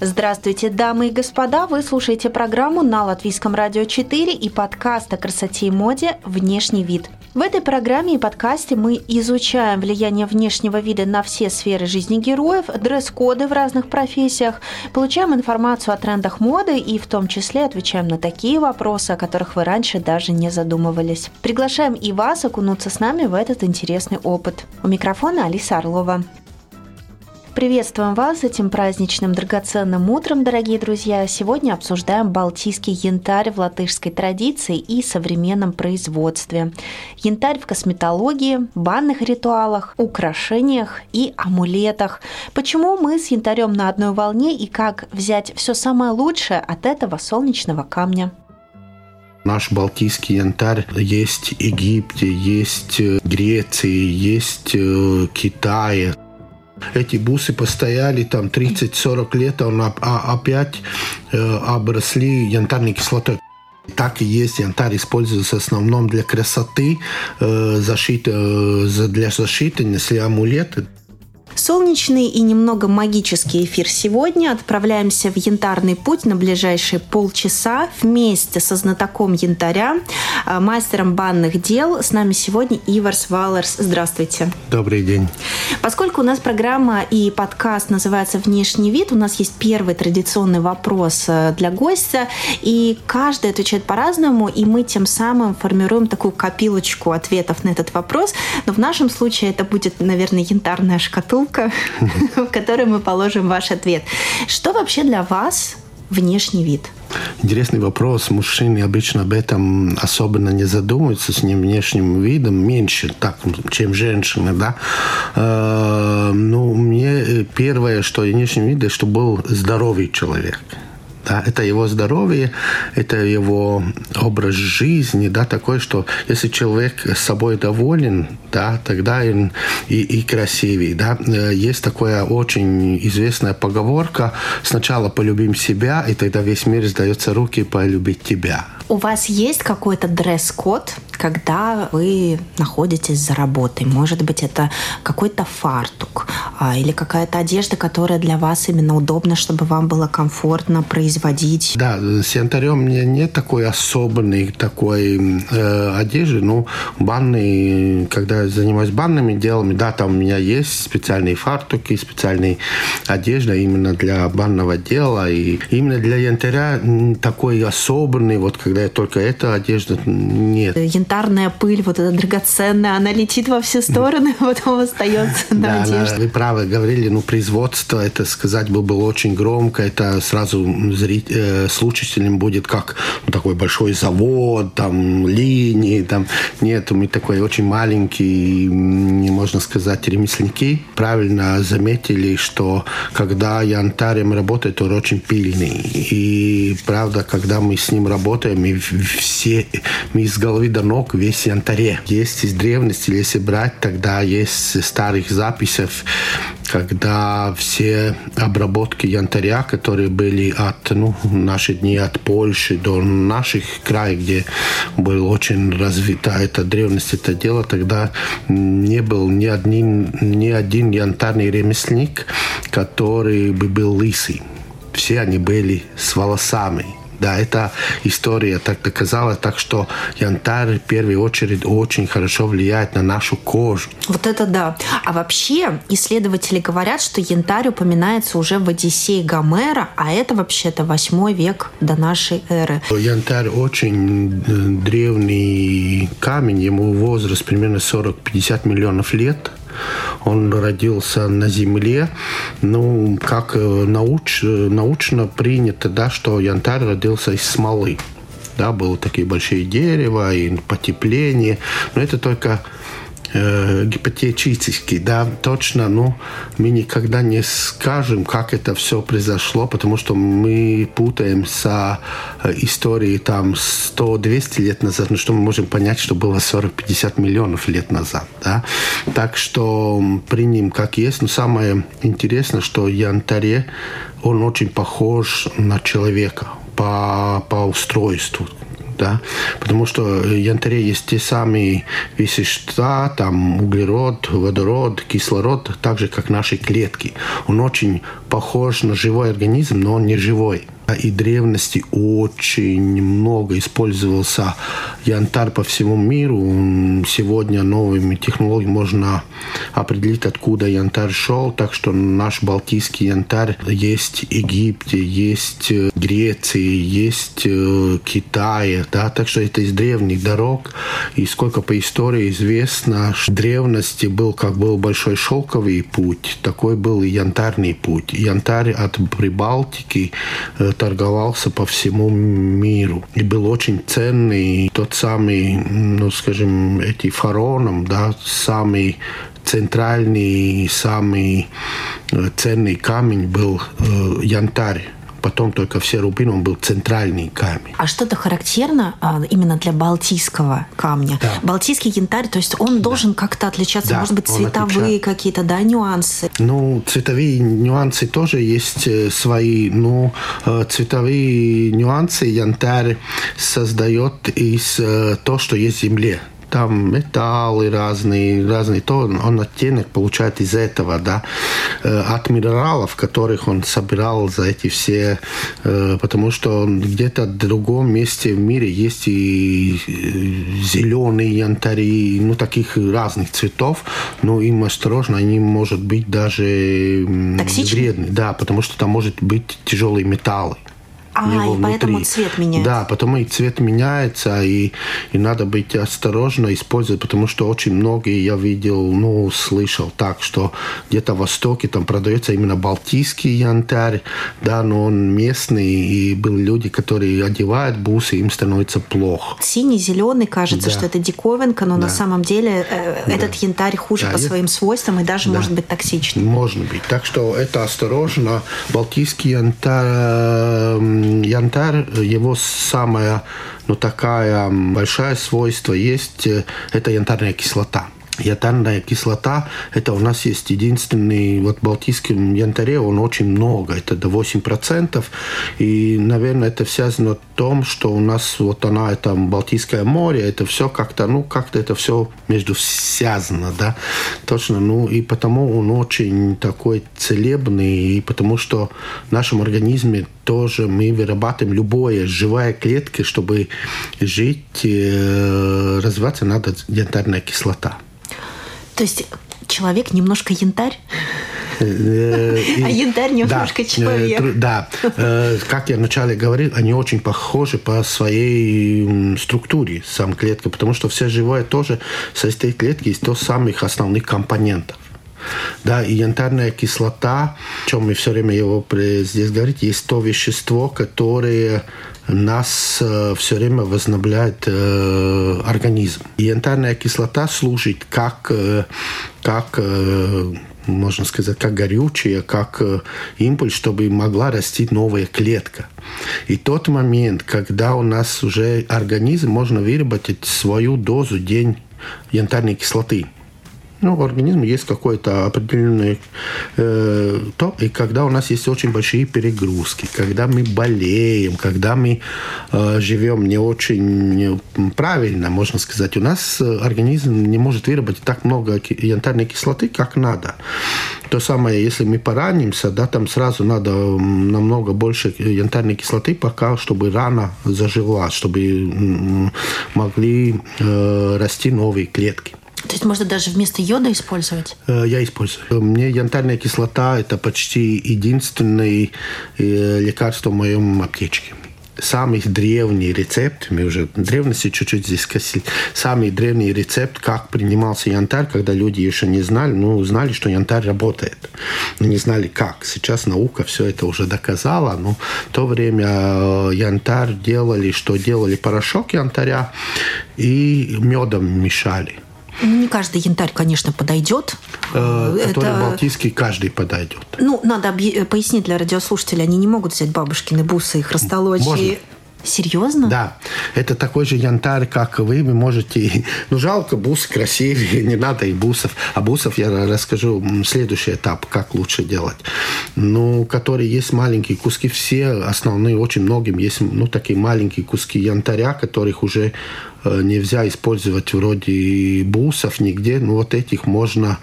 Здравствуйте, дамы и господа! Вы слушаете программу на Латвийском радио 4 и подкаст о красоте и моде «Внешний вид». В этой программе и подкасте мы изучаем влияние внешнего вида на все сферы жизни героев, дресс-коды в разных профессиях, получаем информацию о трендах моды и в том числе отвечаем на такие вопросы, о которых вы раньше даже не задумывались. Приглашаем и вас окунуться с нами в этот интересный опыт. У микрофона Алиса Орлова. Приветствуем вас этим праздничным драгоценным утром, дорогие друзья. Сегодня обсуждаем балтийский янтарь в латышской традиции и современном производстве. Янтарь в косметологии, банных ритуалах, украшениях и амулетах. Почему мы с янтарем на одной волне и как взять все самое лучшее от этого солнечного камня? Наш балтийский янтарь есть в Египте, есть в Греции, есть в Китае. Эти бусы постояли там 30-40 лет, а он опять э, обросли янтарной кислотой. Так и есть, янтарь используется в основном для красоты, э, защиты, э, для защиты, несли амулеты. Солнечный и немного магический эфир сегодня. Отправляемся в янтарный путь на ближайшие полчаса вместе со знатоком янтаря, а, мастером банных дел. С нами сегодня Иварс Валерс. Здравствуйте. Добрый день. Поскольку у нас программа и подкаст называется «Внешний вид», у нас есть первый традиционный вопрос э, для гостя, и каждый отвечает по-разному, и мы тем самым формируем такую копилочку ответов на этот вопрос. Но в нашем случае это будет, наверное, янтарная шкатулка, шкатулка, в которой мы положим ваш ответ. Что вообще для вас внешний вид? Интересный вопрос. Мужчины обычно об этом особенно не задумываются с ним внешним видом меньше, так, чем женщины, да. Э, ну, мне первое, что внешний вид, что был здоровый человек. Да, это его здоровье, это его образ жизни, да, такой, что если человек с собой доволен, да, тогда он и, и красивый, да. Э, есть такая очень известная поговорка «сначала полюбим себя, и тогда весь мир сдается руки полюбить тебя». У вас есть какой-то дресс-код, когда вы находитесь за работой? Может быть, это какой-то фартук или какая-то одежда, которая для вас именно удобна, чтобы вам было комфортно производить? Да, с янтарем у меня нет такой особенной такой э, одежды. Ну, банные, когда я занимаюсь банными делами, да, там у меня есть специальные фартуки, специальные одежда именно для банного дела. И именно для янтаря такой особенный, вот когда только эта одежда нет. Янтарная пыль, вот эта драгоценная, она летит во все стороны, а потом остается на одежде. Вы правы говорили, ну, производство, это сказать бы очень громко, это сразу зрить, э, слушателям будет как ну, такой большой завод, там, линии, там. Нет, мы такой очень маленький, не можно сказать, ремесленники. Правильно заметили, что когда янтарем работает, он очень пильный. И правда, когда мы с ним работаем, мы все, мы из головы до ног весь янтаре. Есть из древности, если брать, тогда есть старых записей, когда все обработки янтаря, которые были от, ну, наши дни от Польши до наших краев, где был очень развита эта древность, это дело, тогда не был ни один, ни один янтарный ремесленник, который бы был лысый. Все они были с волосами. Да, эта история так доказала, так что янтарь в первую очередь очень хорошо влияет на нашу кожу. Вот это да. А вообще исследователи говорят, что янтарь упоминается уже в Одиссее Гомера, а это вообще-то 8 век до нашей эры. Янтарь очень э, древний камень, ему возраст примерно 40-50 миллионов лет. Он родился на Земле. Ну, как э, науч, научно принято, да, что янтарь родился из смолы. Да, было такие большие дерева и потепление. Но это только э, гипотетически, да, точно, ну, мы никогда не скажем, как это все произошло, потому что мы путаем с э, историей там 100-200 лет назад, ну, что мы можем понять, что было 40-50 миллионов лет назад, да. Так что примем как есть, но самое интересное, что Янтаре, он очень похож на человека по, по устройству да, потому что в янтаре есть те самые вещества, там углерод, водород, кислород, так же, как наши клетки. Он очень похож на живой организм, но он не живой. И древности очень много использовался янтарь по всему миру. Сегодня новыми технологиями можно определить, откуда янтарь шел. Так что наш балтийский янтарь есть в Египте, есть в Греции, есть в Китае. Да? Так что это из древних дорог. И сколько по истории известно, что в древности был, как был большой шелковый путь, такой был и янтарный путь. Янтарь от Прибалтики э, торговался по всему миру и был очень ценный. Тот самый, ну, скажем, эти фароном, да, самый центральный, самый э, ценный камень был э, янтарь потом только все рубины, он был центральный камень. А что-то характерно а, именно для балтийского камня? Да. Балтийский янтарь, то есть он должен да. как-то отличаться, да, может быть, цветовые какие-то, да, нюансы? Ну, цветовые нюансы тоже есть э, свои, но э, цветовые нюансы янтарь создает из э, того, что есть в земле там металлы разные, разные, то он, он оттенок получает из этого, да, э, от минералов, которых он собирал за эти все, э, потому что где-то в другом месте в мире есть и э, зеленые янтари, ну, таких разных цветов, но им осторожно, они, может быть, даже Токсичны? вредны. Да, потому что там может быть тяжелые металлы. А, и внутри. поэтому цвет меняется. Да, потому и цвет меняется, и, и надо быть осторожно использовать, потому что очень многие я видел, ну, слышал так, что где-то в Востоке там продается именно балтийский янтарь, да, но он местный, и были люди, которые одевают бусы, им становится плохо. Синий, зеленый, кажется, да. что это диковинка, но да. на самом деле э, да. этот янтарь хуже да, по своим свойствам и даже да. может быть токсичным. Может быть. Так что это осторожно. Балтийский янтарь янтарь, его самая, ну, такая большая свойство есть, э, это янтарная кислота. Янтарная кислота, это у нас есть единственный, вот в Балтийском янтаре он очень много, это до 8%. И, наверное, это связано с том, что у нас вот она, это Балтийское море, это все как-то, ну, как-то это все между связано, да, точно, ну, и потому он очень такой целебный, и потому что в нашем организме тоже мы вырабатываем любое живая клетка, чтобы жить, э, развиваться, надо янтарная кислота. То есть человек немножко янтарь? Э, а янтарь немножко э, человек. Да, э, как я вначале говорил, они очень похожи по своей структуре, сам клетка, потому что все живое тоже состоит клетки из тех самых основных компонентов. Да, и янтарная кислота, о чем мы все время его здесь говорим, есть то вещество, которое нас э, все время возобновляет э, организм. И янтарная кислота служит как, э, как э, можно сказать, как горючее, как импульс, чтобы могла расти новая клетка. И тот момент, когда у нас уже организм можно выработать свою дозу день янтарной кислоты – ну, в организме есть какое-то определенное э, то, и когда у нас есть очень большие перегрузки, когда мы болеем, когда мы э, живем не очень правильно, можно сказать, у нас организм не может выработать так много янтарной кислоты, как надо. То самое, если мы поранимся, да, там сразу надо намного больше янтарной кислоты, пока, чтобы рана зажила, чтобы могли э, расти новые клетки. То есть можно даже вместо йода использовать? Э, я использую. Мне янтарная кислота – это почти единственное э, лекарство в моем аптечке самый древний рецепт, мы уже древности чуть-чуть здесь косили, самый древний рецепт, как принимался янтарь, когда люди еще не знали, ну, знали, что янтарь работает, но не знали как. Сейчас наука все это уже доказала, но в то время э, янтарь делали, что делали порошок янтаря и медом мешали. Ну, не каждый янтарь, конечно, подойдет. Э, который Это... балтийский, каждый подойдет. Ну, надо объ... пояснить для радиослушателей. Они не могут взять бабушкины бусы и хрусталочи. Можно. Серьезно? Да. Это такой же янтарь, как вы. Вы можете... Ну, жалко, бусы красивые, не надо и бусов. А бусов я расскажу следующий этап, как лучше делать. Ну, которые есть маленькие куски, все основные, очень многим есть, ну, такие маленькие куски янтаря, которых уже Э, нельзя использовать вроде бусов нигде, но вот этих можно,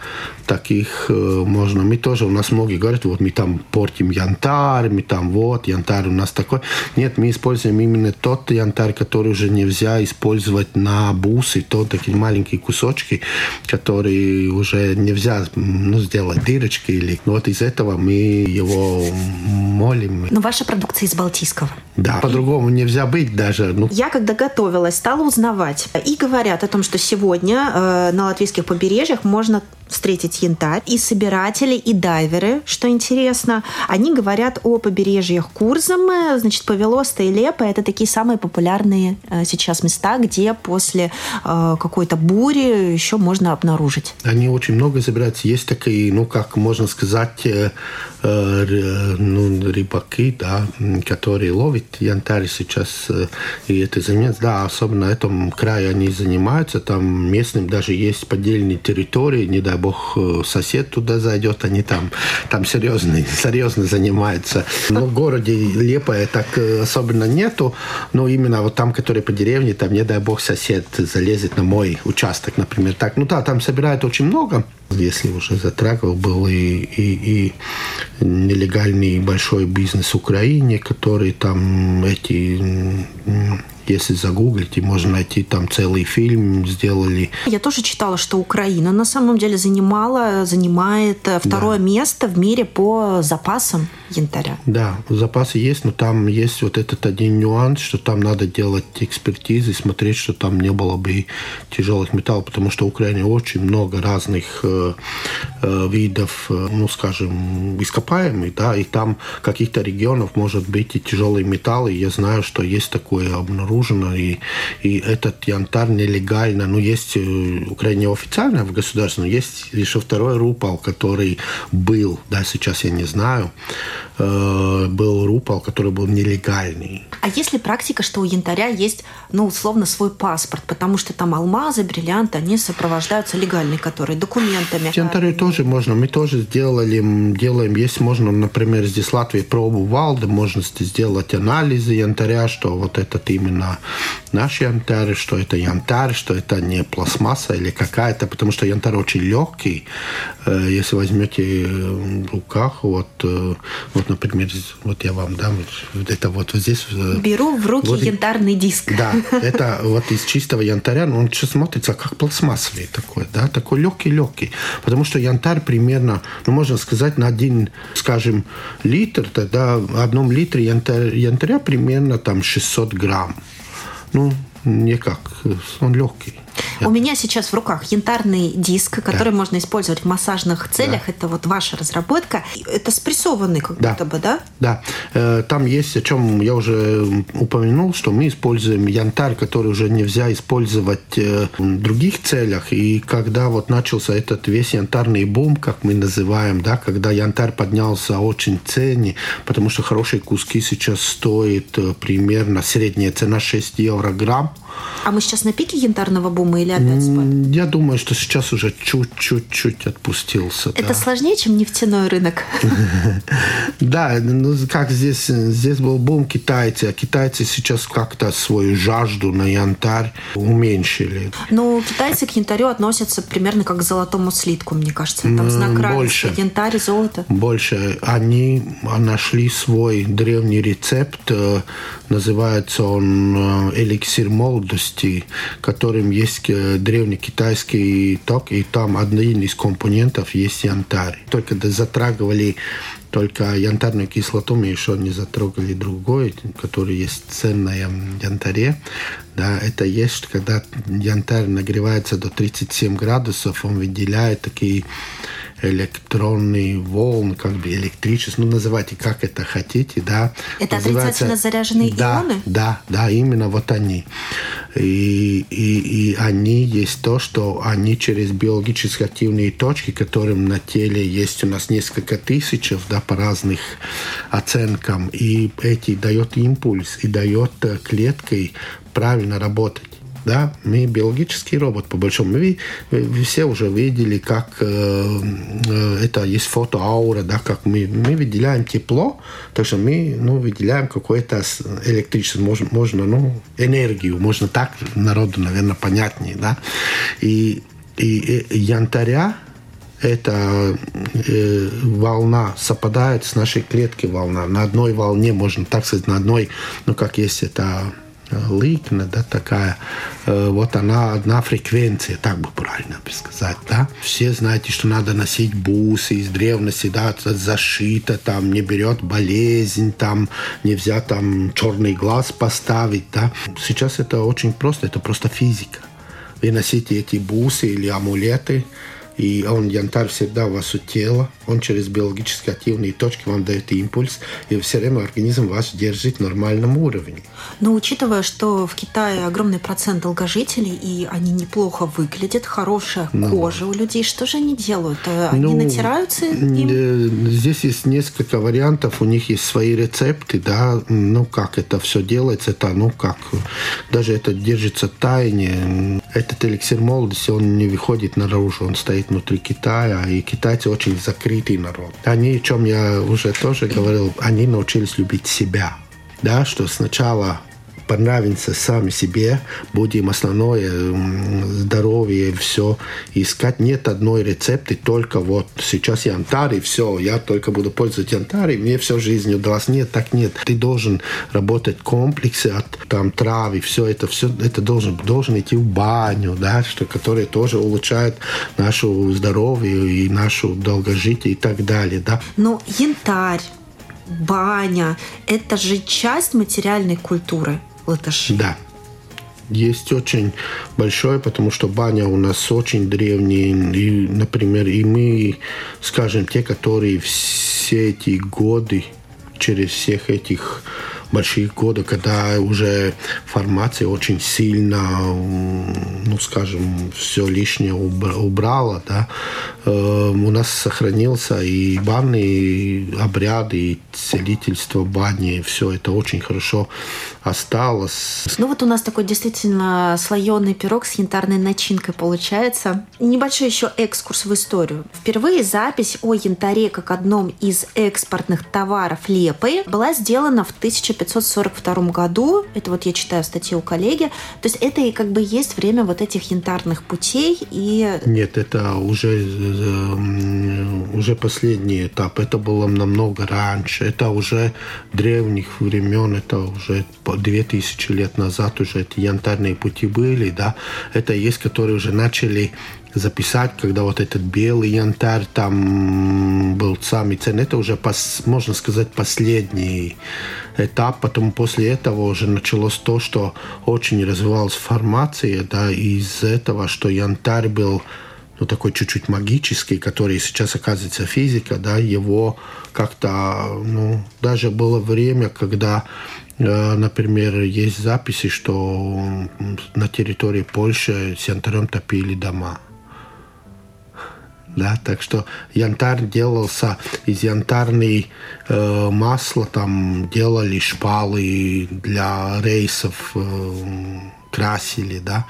таких э, можно. Мы тоже, у нас многие говорят, вот мы там портим янтарь, мы там вот, янтарь у нас такой. Нет, мы используем именно тот янтарь, который уже нельзя использовать на бусы, то такие маленькие кусочки, которые уже нельзя ну, сделать дырочки. Или... Вот из этого мы его молим. Но ваша продукция из Балтийского. Да, по-другому нельзя быть даже. Ну. Я, когда готовилась, стала узнавать, узнавать. И говорят о том, что сегодня э, на латвийских побережьях можно встретить янтарь. И собиратели, и дайверы, что интересно, они говорят о побережьях Курзамы, значит, Павелоста и Лепа. Это такие самые популярные э, сейчас места, где после э, какой-то бури еще можно обнаружить. Они очень много забираются. Есть такие, ну, как можно сказать, э, ну, рыбаки, да, которые ловят янтарь сейчас, и это занимается, да, особенно на этом крае они занимаются, там местным даже есть поддельные территории, не дай бог э, сосед туда зайдет, они там, там серьезно, серьезно занимаются. Но в городе Лепая так э, особенно нету, но именно вот там, которые по деревне, там, не дай бог, сосед залезет на мой участок, например. Так, ну да, там собирают очень много. Если уже затрагивал, был и, и, и нелегальный большой бизнес в Украине, который там эти если загуглить, и можно найти там целый фильм сделали. Я тоже читала, что Украина на самом деле занимала, занимает э, второе да. место в мире по запасам янтаря. Да, запасы есть, но там есть вот этот один нюанс, что там надо делать экспертизы, смотреть, что там не было бы тяжелых металлов, потому что в Украине очень много разных э, э, видов, э, ну, скажем, ископаемых, да, и там каких-то регионов может быть и тяжелые металлы. Я знаю, что есть такое обнаружено, и, и этот янтарь нелегально, ну, есть в Украине официально в государственном, есть еще второй рупал, который был, да, сейчас я не знаю, Э, был рупол, который был нелегальный. А есть ли практика, что у янтаря есть, ну, условно, свой паспорт, потому что там алмазы, бриллианты, они сопровождаются легальными, которые документами? Янтарю тоже можно. Мы тоже сделали, делаем, есть можно, например, здесь в Латвии пробу Валда, можно сделать анализы янтаря, что вот этот именно наш янтарь, что это янтарь, что это не пластмасса или какая-то, потому что янтарь очень легкий. Э, если возьмете в руках, вот, э, вот например, вот я вам дам, вот это вот, здесь. Э, Беру в руки вот, янтарный диск. Да, это вот из чистого янтаря, но он еще смотрится как пластмассовый такой, да, такой легкий-легкий. Потому что янтарь примерно, ну, можно сказать, на один, скажем, литр, тогда в одном литре янтаря, янтаря примерно там 600 грамм. Ну, никак, он легкий. У меня сейчас в руках янтарный диск, который да. можно использовать в массажных целях. Да. Это вот ваша разработка. Это спрессованный как да. будто бы, да? Да. Э, там есть, о чем я уже упомянул, что мы используем янтарь, который уже нельзя использовать э, в других целях. И когда вот начался этот весь янтарный бум, как мы называем, да, когда янтарь поднялся очень цене, потому что хорошие куски сейчас стоят э, примерно средняя цена 6 евро грамм. А мы сейчас на пике янтарного бума или опять спад? Я думаю, что сейчас уже чуть-чуть отпустился. Это да. сложнее, чем нефтяной рынок? Да, ну как здесь, здесь был бум китайцы, а китайцы сейчас как-то свою жажду на янтарь уменьшили. Ну, китайцы к янтарю относятся примерно как к золотому слитку, мне кажется. Там знак Больше. Янтарь, золото. Больше. Они нашли свой древний рецепт, э, называется он э, эликсир молодости, которым есть э, древний китайский ток, и там один из компонентов есть янтарь. Только затрагивали только янтарную кислоту мы еще не затрогали другой, который есть ценная янтаре. Да, это есть, когда янтарь нагревается до 37 градусов, он выделяет такие электронные волны, как бы электричество, ну, называйте как это хотите, да. Это отрицательно заряженные да, ионы? Да, да, именно вот они. И, и, и они есть то, что они через биологически активные точки, которым на теле есть у нас несколько тысяч, да, по разных оценкам, и эти дает импульс и дает клеткой правильно работать. Да, мы биологический робот, по большому. Мы, мы все уже видели, как э, э, это есть фотоаура, да, как мы, мы выделяем тепло, так что мы ну, выделяем какое-то электричество, можно, можно, ну, энергию, можно так народу, наверное, понятнее, да. И, и, и янтаря эта э, волна совпадает с нашей клеткой волна. На одной волне, можно так сказать, на одной, ну, как есть это ликна, да, такая, э, вот она одна фреквенция, так бы правильно сказать, да. Все знаете, что надо носить бусы из древности, да, зашито, там, не берет болезнь, там, нельзя там черный глаз поставить, да. Сейчас это очень просто, это просто физика. Вы носите эти бусы или амулеты, и он, янтарь, всегда у вас у тела, он через биологически активные точки вам дает импульс, и все время организм вас держит в нормальном уровне. Но учитывая, что в Китае огромный процент долгожителей, и они неплохо выглядят, хорошая ну, кожа у людей, что же они делают? Э, они ну, натираются им? Э, здесь есть несколько вариантов, у них есть свои рецепты, да, ну как это все делается, это, ну как, даже это держится тайне. Этот эликсир молодости, он не выходит наружу, он стоит внутри Китая, и китайцы очень закрытый народ. Они, о чем я уже тоже говорил, они научились любить себя. Да, что сначала понравимся сами себе, будем основное здоровье, все искать. Нет одной рецепты, только вот сейчас янтарь, и все, я только буду пользоваться янтарь, и мне всю жизнь удалось. Нет, так нет. Ты должен работать комплексы от там травы, все это, все это должен, должен идти в баню, да, что, которые тоже улучшают нашу здоровье и нашу долгожитие и так далее, да. Но янтарь, баня – это же часть материальной культуры латыши. Да. Есть очень большое, потому что баня у нас очень древняя. И, например, и мы, скажем, те, которые все эти годы, через всех этих больших годы, когда уже формация очень сильно, ну, скажем, все лишнее убрала, да, э, у нас сохранился и банные обряды, и целительство бани, все это очень хорошо осталось. Ну вот у нас такой действительно слоеный пирог с янтарной начинкой получается. Небольшой еще экскурс в историю. Впервые запись о янтаре как одном из экспортных товаров Лепы была сделана в 1542 году. Это вот я читаю статью у коллеги. То есть это и как бы есть время вот этих янтарных путей и... Нет, это уже, уже последний этап. Это было намного раньше. Это уже древних времен. Это уже две тысячи лет назад уже эти янтарные пути были, да, это есть, которые уже начали записать, когда вот этот белый янтарь там был самый ценный. Это уже, пос, можно сказать, последний этап. Потом после этого уже началось то, что очень развивалась формация, да, из этого, что янтарь был ну, такой чуть-чуть магический, который сейчас оказывается физика, да, его как-то, ну, даже было время, когда Э, например, есть записи, что на территории Польши с янтарем топили дома. Да, так что янтарь делался из янтарной э, масла, там делали шпалы для рейсов, э, красили, да.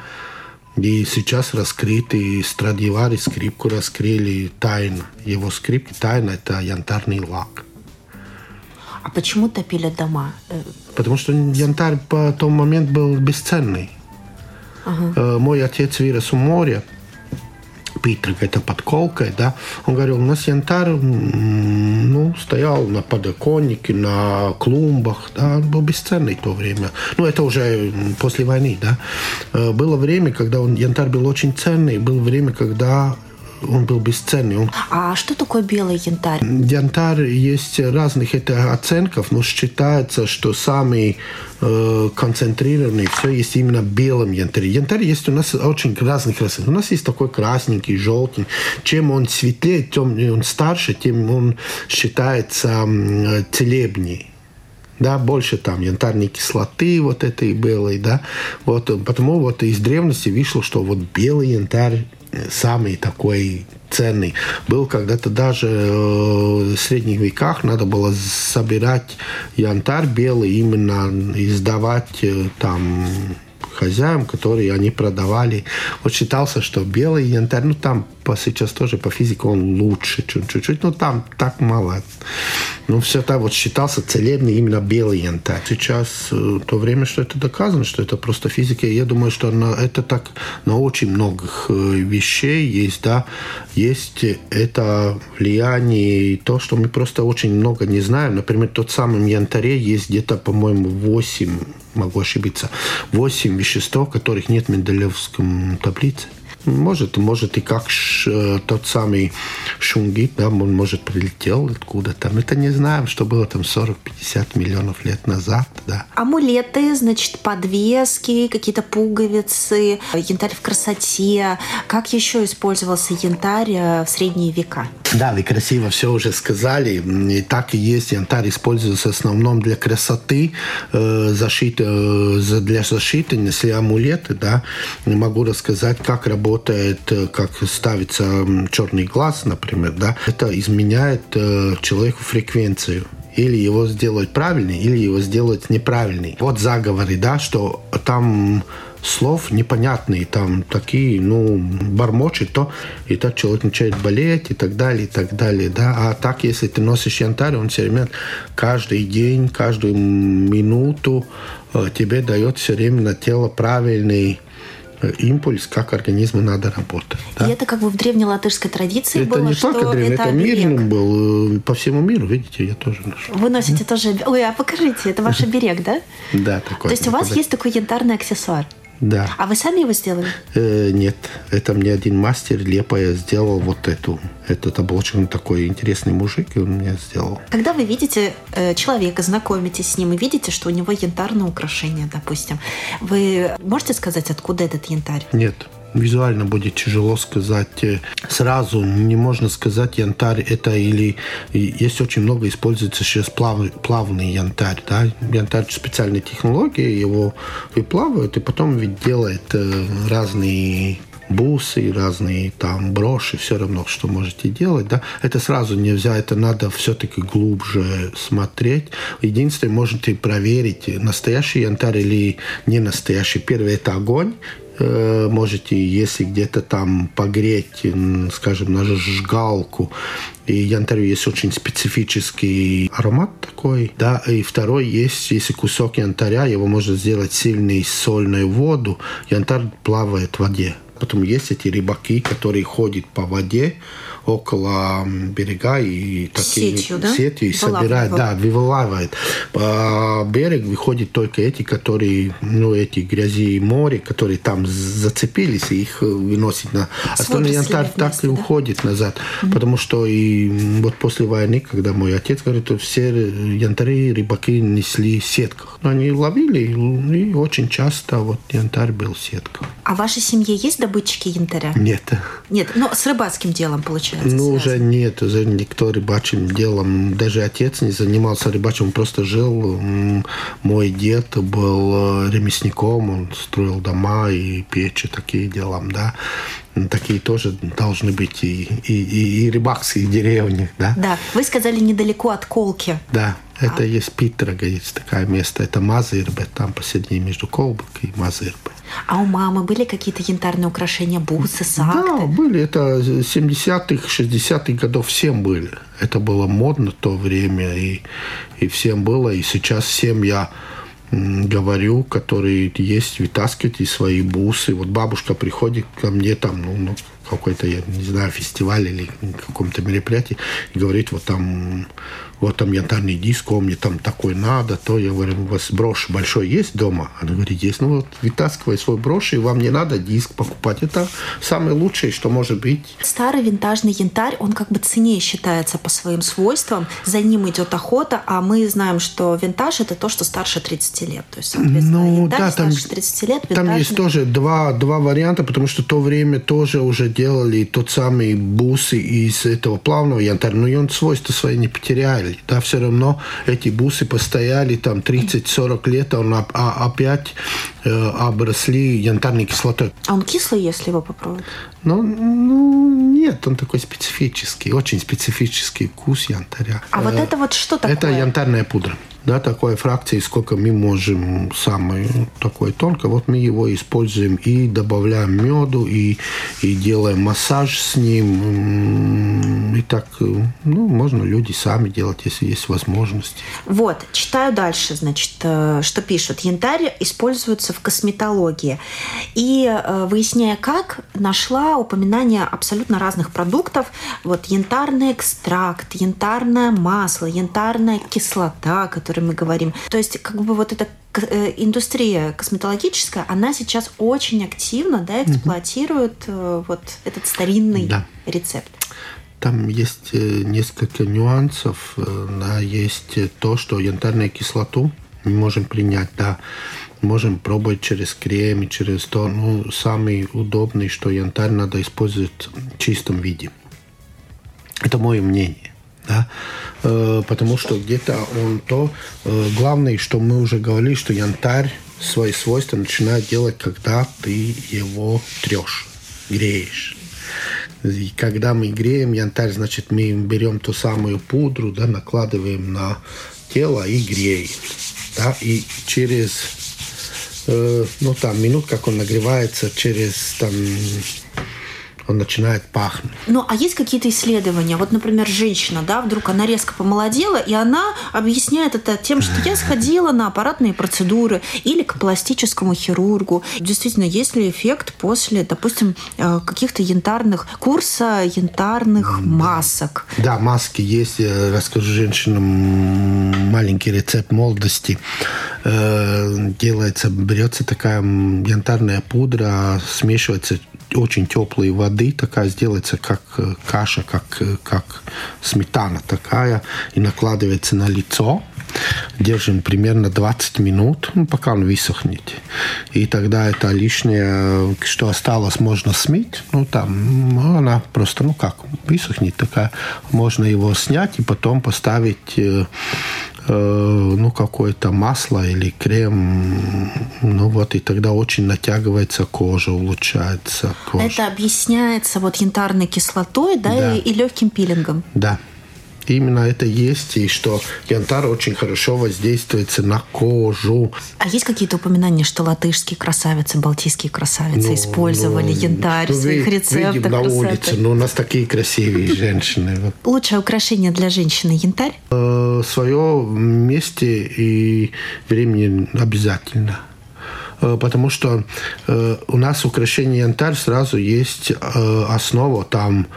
И сейчас раскрыты Страдивари скрипку раскрыли тайно. Его скрипки тайна это янтарный лак. А почему топили дома? Э, Потому что янтарь по тому момент был бесценный. Ага. Э, мой отец вырос у моря. Питер, это подколкой, да, он говорил, у нас янтарь, ну, стоял на подоконнике, на клумбах, да, он был бесценный в то время. Ну, это уже после войны, да. Э, было время, когда он, янтарь был очень ценный, было время, когда он был бесценный. Он... А что такое белый янтарь? Янтарь есть разных это оценков, но считается, что самый э, концентрированный все есть именно белым янтарь. Янтарь есть у нас очень разных расценок. У нас есть такой красненький, желтый. Чем он светлее, тем он старше, тем он считается э, целебней да, больше там янтарной кислоты вот этой белой, да, вот, потому вот из древности вышло, что вот белый янтарь самый такой ценный. Был когда-то даже в средних веках надо было собирать янтарь белый, именно издавать там хозяям, которые они продавали. Вот считался, что белый янтарь, ну там по, сейчас тоже по физике он лучше чуть-чуть, но там так мало. Ну, все так вот считался целебный именно белый янтарь. Сейчас э, то время, что это доказано, что это просто физика. Я думаю, что на, это так на очень многих э, вещей есть, да, есть это влияние и то, что мы просто очень много не знаем. Например, тот самый янтаре есть где-то, по-моему, 8 могу ошибиться, 8 веществ, которых нет в Менделеевском таблице. Может, может и как ш, тот самый Шунгит, да, он, может, прилетел откуда-то. Мы это не знаем, что было там 40-50 миллионов лет назад, да. Амулеты, значит, подвески, какие-то пуговицы, янтарь в красоте. Как еще использовался янтарь э, в средние века? Да, вы красиво все уже сказали. И так и есть. Янтарь используется в основном для красоты, э, защиты, э, для защиты, если амулеты, да. Могу рассказать, как работает работает, э, как ставится черный глаз, например, да, это изменяет э, человеку фреквенцию или его сделать правильный, или его сделать неправильный. Вот заговоры, да, что там слов непонятные, там такие, ну, бормочет, то и так человек начинает болеть и так далее, и так далее, да. А так, если ты носишь янтарь, он все время, каждый день, каждую минуту э, тебе дает все время на тело правильный импульс, как организму надо работать. Да? И это как бы в древнелатышской традиции это было, не что только древний, это, это мирным был. Э, по всему миру, видите, я тоже ношу. Вы носите тоже... Ой, а покажите, это ваш оберег, да? Да, такой. То есть у вас есть такой янтарный аксессуар? Да. А вы сами его сделали? Э, нет, это мне один мастер Лепая сделал вот эту. Этот облачен такой интересный мужик, и он мне сделал. Когда вы видите э, человека, знакомитесь с ним и видите, что у него янтарное украшение, допустим, вы можете сказать, откуда этот янтарь? Нет визуально будет тяжело сказать э, сразу. Не можно сказать янтарь это или... Есть очень много используется сейчас плавный, плавный янтарь. Да? Янтарь специальной технологии, его выплавывают и потом ведь делает э, разные бусы, разные там броши, все равно, что можете делать, да, это сразу нельзя, это надо все-таки глубже смотреть. Единственное, можете проверить, настоящий янтарь или не настоящий. Первый – это огонь, можете, если где-то там погреть, скажем, на жгалку, и янтарю есть очень специфический аромат такой, да, и второй есть, если кусок янтаря, его можно сделать сильной сольной воду, янтарь плавает в воде. Потом есть эти рыбаки, которые ходят по воде, около берега и такие сетью, да? сетью собирает, да, вывалывает. По берег выходят только эти, которые, ну, эти грязи и море, которые там зацепились, и их выносят на... Остальные янтарь так вместе, и да? уходит назад. Mm-hmm. Потому что и вот после войны, когда мой отец говорит, все янтари рыбаки несли в сетках. Но они ловили, и очень часто вот янтарь был в сетках. А в вашей семье есть добытчики янтаря? Нет. Нет, но с рыбацким делом, получается Ну, уже нет, уже никто рыбачьим делом, даже отец не занимался рыбачьим, он просто жил. Мой дед был ремесленником, он строил дома и печи, такие дела, да. Такие тоже должны быть и, и, и, и рыбацкие деревни, да. Да, вы сказали недалеко от Колки. Да, это а. есть Питрага, есть такое место, это Мазырбе, там посередине между Колбок и Мазырбе. А у мамы были какие-то янтарные украшения, бусы, сакты? Да, были. Это 70-х, 60-х годов всем были. Это было модно в то время, и, и всем было. И сейчас всем я говорю, которые есть, вытаскивайте свои бусы. Вот бабушка приходит ко мне там, ну, ну какой-то, я не знаю, фестиваль или каком-то мероприятии, и говорит, вот там вот там янтарный диск, о, мне там такой надо, то я говорю, у вас брошь большой есть дома? Она говорит, есть. Ну вот вытаскивай свой брошь, и вам не надо диск покупать. Это самое лучшее, что может быть. Старый винтажный янтарь, он как бы ценнее считается по своим свойствам. За ним идет охота, а мы знаем, что винтаж это то, что старше 30 лет. То есть, соответственно, ну, янтарь да, там, старше 30 лет, винтажный. Там есть тоже два, два варианта, потому что в то время тоже уже делали тот самый бусы из этого плавного янтаря, но он свойства свои не потеряли постояли. Да, все равно эти бусы постояли там 30-40 лет, он а опять э, обросли янтарной кислотой. А он кислый, если его попробовать? Ну, ну Нет, он такой специфический, очень специфический вкус янтаря. А вот это вот что такое? Это янтарная пудра да, такой фракции, сколько мы можем самый такой тонко, вот мы его используем и добавляем меду, и, и делаем массаж с ним. И так, ну, можно люди сами делать, если есть возможность. Вот, читаю дальше, значит, э, что пишут. Янтарь используется в косметологии. И э, выясняя как, нашла упоминание абсолютно разных продуктов. Вот янтарный экстракт, янтарное масло, янтарная кислота, которая которой мы говорим. То есть как бы вот эта э, индустрия косметологическая, она сейчас очень активно да, эксплуатирует угу. вот этот старинный да. рецепт. Там есть э, несколько нюансов. Да, есть то, что янтарную кислоту мы можем принять, да, можем пробовать через крем и через то. Ну, самый удобный, что янтарь надо использовать в чистом виде. Это мое мнение да, э, потому что где-то он то, э, главное, что мы уже говорили, что янтарь свои свойства начинает делать, когда ты его трешь, греешь. И когда мы греем янтарь, значит, мы берем ту самую пудру, да, накладываем на тело и греем. Да, и через, э, ну, там, минут, как он нагревается, через, там, он начинает пахнуть. Ну, а есть какие-то исследования? Вот, например, женщина, да, вдруг она резко помолодела, и она объясняет это тем, что я сходила на аппаратные процедуры или к пластическому хирургу. Действительно, есть ли эффект после, допустим, э, каких-то янтарных курса янтарных масок? Да, маски есть. Я расскажу женщинам маленький рецепт молодости. Э, делается, берется такая янтарная пудра, смешивается очень теплой воды, такая сделается как э, каша, как, э, как сметана такая, и накладывается на лицо. Держим примерно 20 минут, ну, пока он высохнет. И тогда это лишнее, что осталось, можно смыть. Ну, там ну, она просто, ну как, высохнет такая. Можно его снять и потом поставить э, Э, ну, какое-то масло или крем, ну вот, и тогда очень натягивается кожа, улучшается кожа. Это объясняется вот янтарной кислотой, да, да. И, и легким пилингом? Да именно это есть, и что янтарь очень хорошо воздействуется на кожу. А есть какие-то упоминания, что латышские красавицы, балтийские красавицы ну, ну, янтарь в своих ви, рецептах? Видим на улице, но у нас такие красивые женщины. Лучшее украшение для женщины янтарь? Э, свое месте и времени обязательно э, потому что э, у нас украшение янтарь сразу есть основа там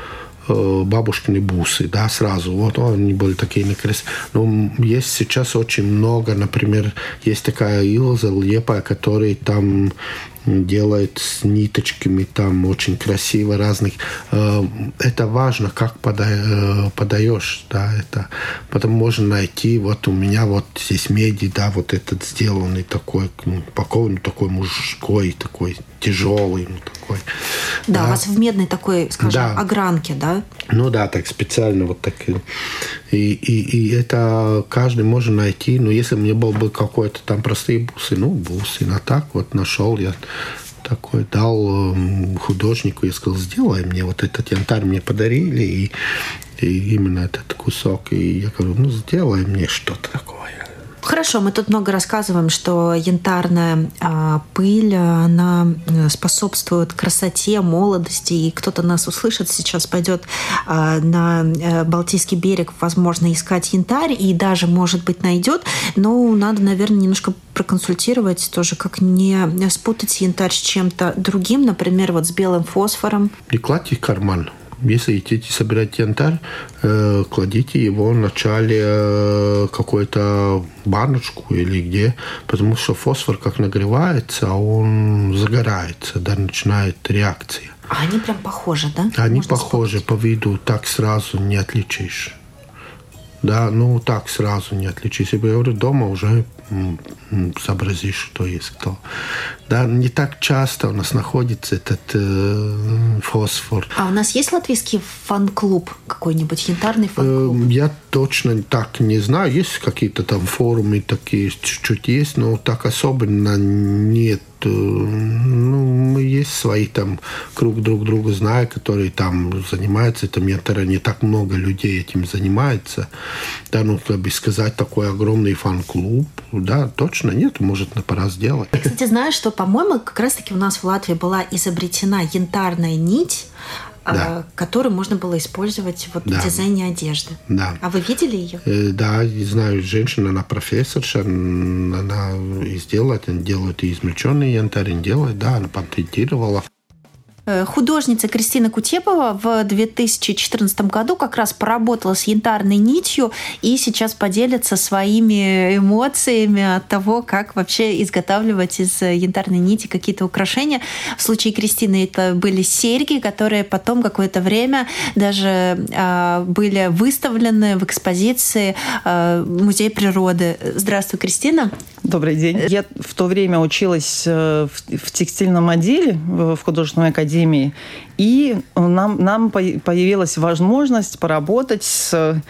бабушкины бусы, да, сразу. Вот они были такие некрасивые. Но есть сейчас очень много, например, есть такая Илза Лепа, который там делает с ниточками, там очень красиво разных. Э, это важно, как э, подаешь, да, это. Потом можно найти, вот у меня вот здесь меди, да, вот этот сделанный такой, ну, упакованный такой мужской, такой тяжелый, ну, такой. Да, да, у вас в медной такой, скажем, да. огранке, да? Ну да, так специально вот так. И, и, и это каждый может найти. Но если мне был бы какой-то там простые бусы, ну, бусы, а так вот нашел я такой дал эм, художнику и сказал, сделай мне вот этот янтарь мне подарили, и, и именно этот кусок. И я говорю, ну, сделай мне что-то такое. Хорошо, мы тут много рассказываем, что янтарная а, пыль, она э, способствует красоте, молодости, и кто-то нас услышит сейчас, пойдет а, на а, Балтийский берег, возможно, искать янтарь, и даже, может быть, найдет, но надо, наверное, немножко проконсультировать тоже, как не спутать янтарь с чем-то другим, например, вот с белым фосфором. Не кладьте в карман. Если идите собирать янтарь, э, кладите его в начале э, какую-то баночку или где, потому что фосфор как нагревается, он загорается, да, начинает реакция. А они прям похожи, да? Они Можно похожи вспомнить? по виду, так сразу не отличишь. Да, ну так сразу не отличишь. Я говорю, дома уже сообразишь, что есть кто. Да, не так часто у нас находится этот э, фосфор. А у нас есть латвийский фан-клуб какой-нибудь, янтарный фан-клуб? Э, я точно так не знаю. Есть какие-то там форумы такие, чуть-чуть есть, но так особенно нет ну, мы есть свои там круг друг друга знаю, которые там занимаются этим янтарем. Не так много людей этим занимается. Да, ну, как бы сказать, такой огромный фан-клуб, да, точно нет, может, на пора сделать. Я, кстати, знаю, что, по-моему, как раз-таки у нас в Латвии была изобретена янтарная нить, да. А, которую можно было использовать вот да. в дизайне одежды. Да. А вы видели ее? Э, да, знаю женщина, она профессорша, она и сделает, она делает и измельченный янтарь, делает, да, она патентировала. Э, художница Кристина Кутепова в 2014 году как раз поработала с янтарной нитью и сейчас поделится своими эмоциями от того, как вообще изготавливать из янтарной нити какие-то украшения. В случае Кристины это были серьги, которые потом какое-то время даже э, были выставлены в экспозиции э, Музея природы. Здравствуй, Кристина. Добрый день. Я в то время училась в, в текстильном отделе в художественной академии академии. И нам, нам появилась возможность поработать с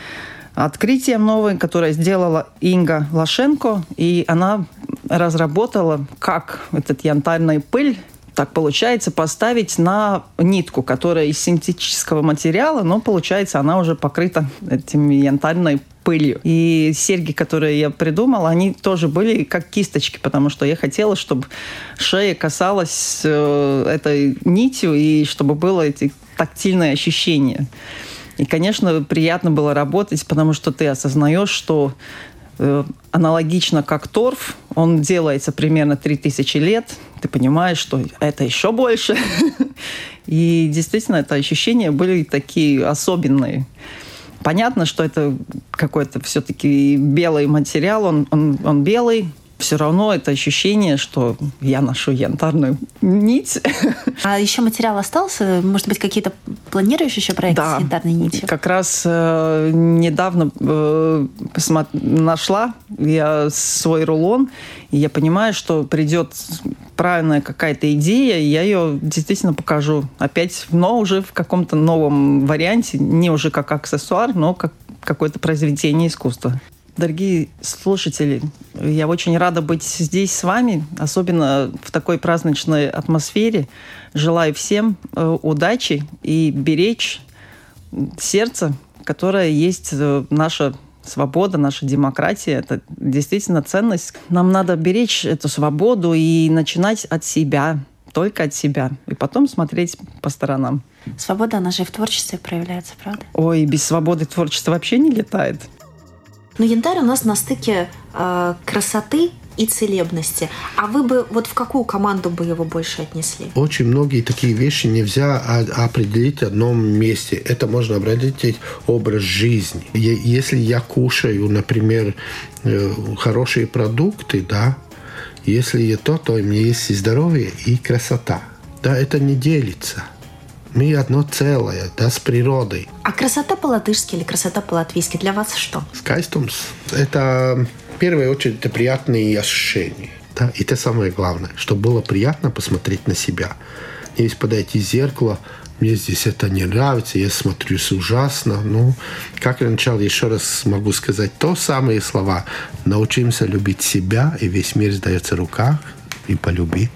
открытием новым, которое сделала Инга Лашенко. И она разработала, как этот янтарный пыль так получается поставить на нитку, которая из синтетического материала, но получается она уже покрыта этим янтарной пылью. И серьги, которые я придумала, они тоже были как кисточки, потому что я хотела, чтобы шея касалась э, этой нитью и чтобы было эти тактильные ощущения. И, конечно, приятно было работать, потому что ты осознаешь, что аналогично как торф, он делается примерно 3000 лет, ты понимаешь, что это еще больше. И действительно, это ощущения были такие особенные. Понятно, что это какой-то все-таки белый материал, он, он, он белый, все равно это ощущение, что я ношу янтарную нить. А еще материал остался? Может быть, какие-то планируешь еще проекты да, с янтарной нитью? как раз э, недавно э, нашла я свой рулон, и я понимаю, что придет правильная какая-то идея, и я ее действительно покажу. Опять, но уже в каком-то новом варианте, не уже как аксессуар, но как какое-то произведение искусства. Дорогие слушатели, я очень рада быть здесь с вами, особенно в такой праздничной атмосфере. Желаю всем э, удачи и беречь сердце, которое есть э, наша свобода, наша демократия. Это действительно ценность. Нам надо беречь эту свободу и начинать от себя, только от себя, и потом смотреть по сторонам. Свобода, она же и в творчестве проявляется, правда? Ой, без свободы творчество вообще не летает. Но янтарь у нас на стыке э, красоты и целебности. А вы бы вот в какую команду бы его больше отнесли? Очень многие такие вещи нельзя определить в одном месте. Это можно определить образ жизни. Если я кушаю, например, э, хорошие продукты, да, если я то, то у меня есть и здоровье, и красота. Да, это не делится. Мы одно целое, да, с природой. А красота по-латышски или красота по-латвийски для вас что? Скайстумс. Это, в первую очередь, это приятные ощущения. Да? И это самое главное, чтобы было приятно посмотреть на себя. Если подойти в зеркало, мне здесь это не нравится, я смотрюсь ужасно. Ну, как я начал, еще раз могу сказать то самые слова. Научимся любить себя, и весь мир сдается в руках и полюбит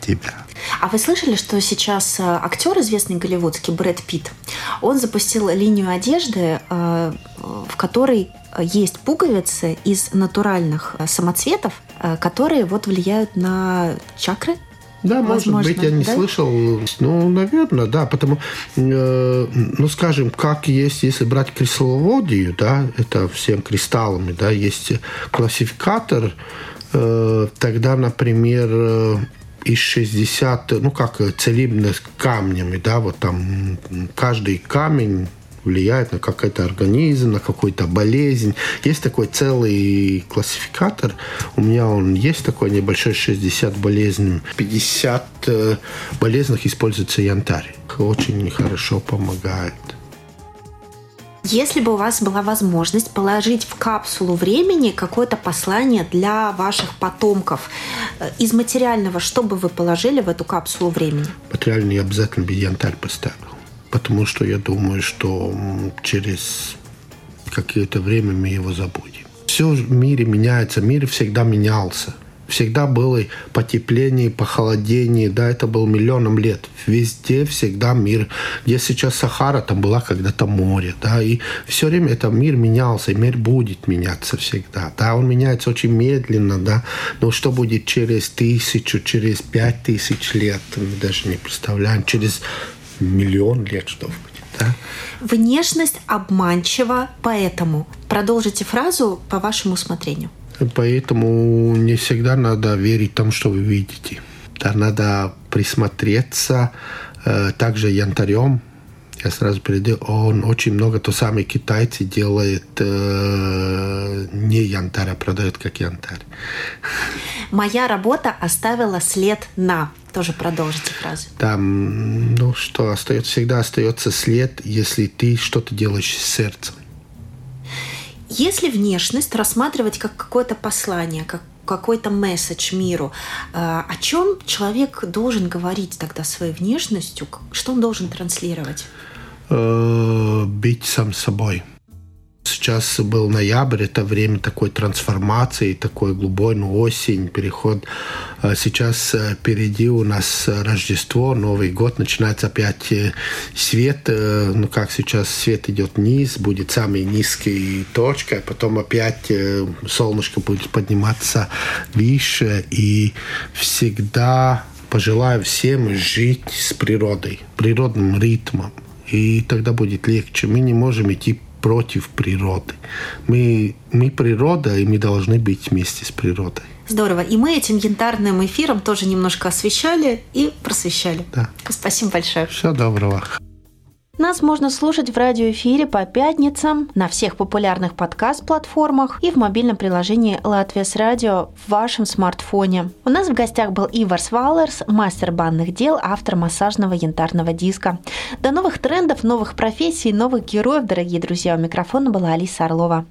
тебя. А вы слышали, что сейчас э, актер известный голливудский Брэд Питт, он запустил линию одежды, э, в которой есть пуговицы из натуральных э, самоцветов, которые вот влияют на чакры, да, Возможно, может быть, я не да? слышал. Ну, наверное, да, потому, э, ну, скажем, как есть, если брать кристалловодию, да, это всем кристаллами, да, есть классификатор, э, тогда, например, из 60, ну как целебность камнями, да, вот там каждый камень влияет на какой-то организм, на какую-то болезнь. Есть такой целый классификатор. У меня он есть такой небольшой 60 болезней. 50 э, болезнях используется янтарь. Очень хорошо помогает. Если бы у вас была возможность положить в капсулу времени какое-то послание для ваших потомков, э, из материального что бы вы положили в эту капсулу времени? Материальный обязательно бы янтарь поставил. Потому что я думаю, что через какое-то время мы его забудем. Все в мире меняется, мир всегда менялся всегда было потепление, похолодение, да, это был миллионом лет. Везде всегда мир. Где сейчас Сахара, там была когда-то море, да, и все время это мир менялся, и мир будет меняться всегда, да, он меняется очень медленно, да, но что будет через тысячу, через пять тысяч лет, мы даже не представляем, через миллион лет что будет. Да? Внешность обманчива, поэтому продолжите фразу по вашему усмотрению. Поэтому не всегда надо верить тому, что вы видите. Да, надо присмотреться э, также янтарем. Я сразу перейду. Он очень много, то самое китайцы делают э, не янтарь, а продают как янтарь. Моя работа оставила след на. Тоже продолжите фразу. Там, ну что, остается, всегда остается след, если ты что-то делаешь с сердцем. Если внешность рассматривать как какое-то послание, как какой-то месседж миру, э, о чем человек должен говорить тогда своей внешностью, что он должен транслировать? Э, быть сам собой. Сейчас был ноябрь, это время такой трансформации, такой глубокой ну, осень, переход. А сейчас э, впереди у нас Рождество, Новый год, начинается опять э, свет. Э, ну, как сейчас свет идет вниз, будет самой низкой точкой, а потом опять солнышко будет подниматься выше. И всегда пожелаю всем жить с природой, природным ритмом. И тогда будет легче. Мы не можем идти против природы. Мы, мы природа, и мы должны быть вместе с природой. Здорово. И мы этим янтарным эфиром тоже немножко освещали и просвещали. Да. Спасибо большое. Всего доброго. Нас можно слушать в радиоэфире по пятницам на всех популярных подкаст-платформах и в мобильном приложении «Латвия с радио» в вашем смартфоне. У нас в гостях был Ивар Свалерс, мастер банных дел, автор массажного янтарного диска. До новых трендов, новых профессий, новых героев, дорогие друзья. У микрофона была Алиса Орлова.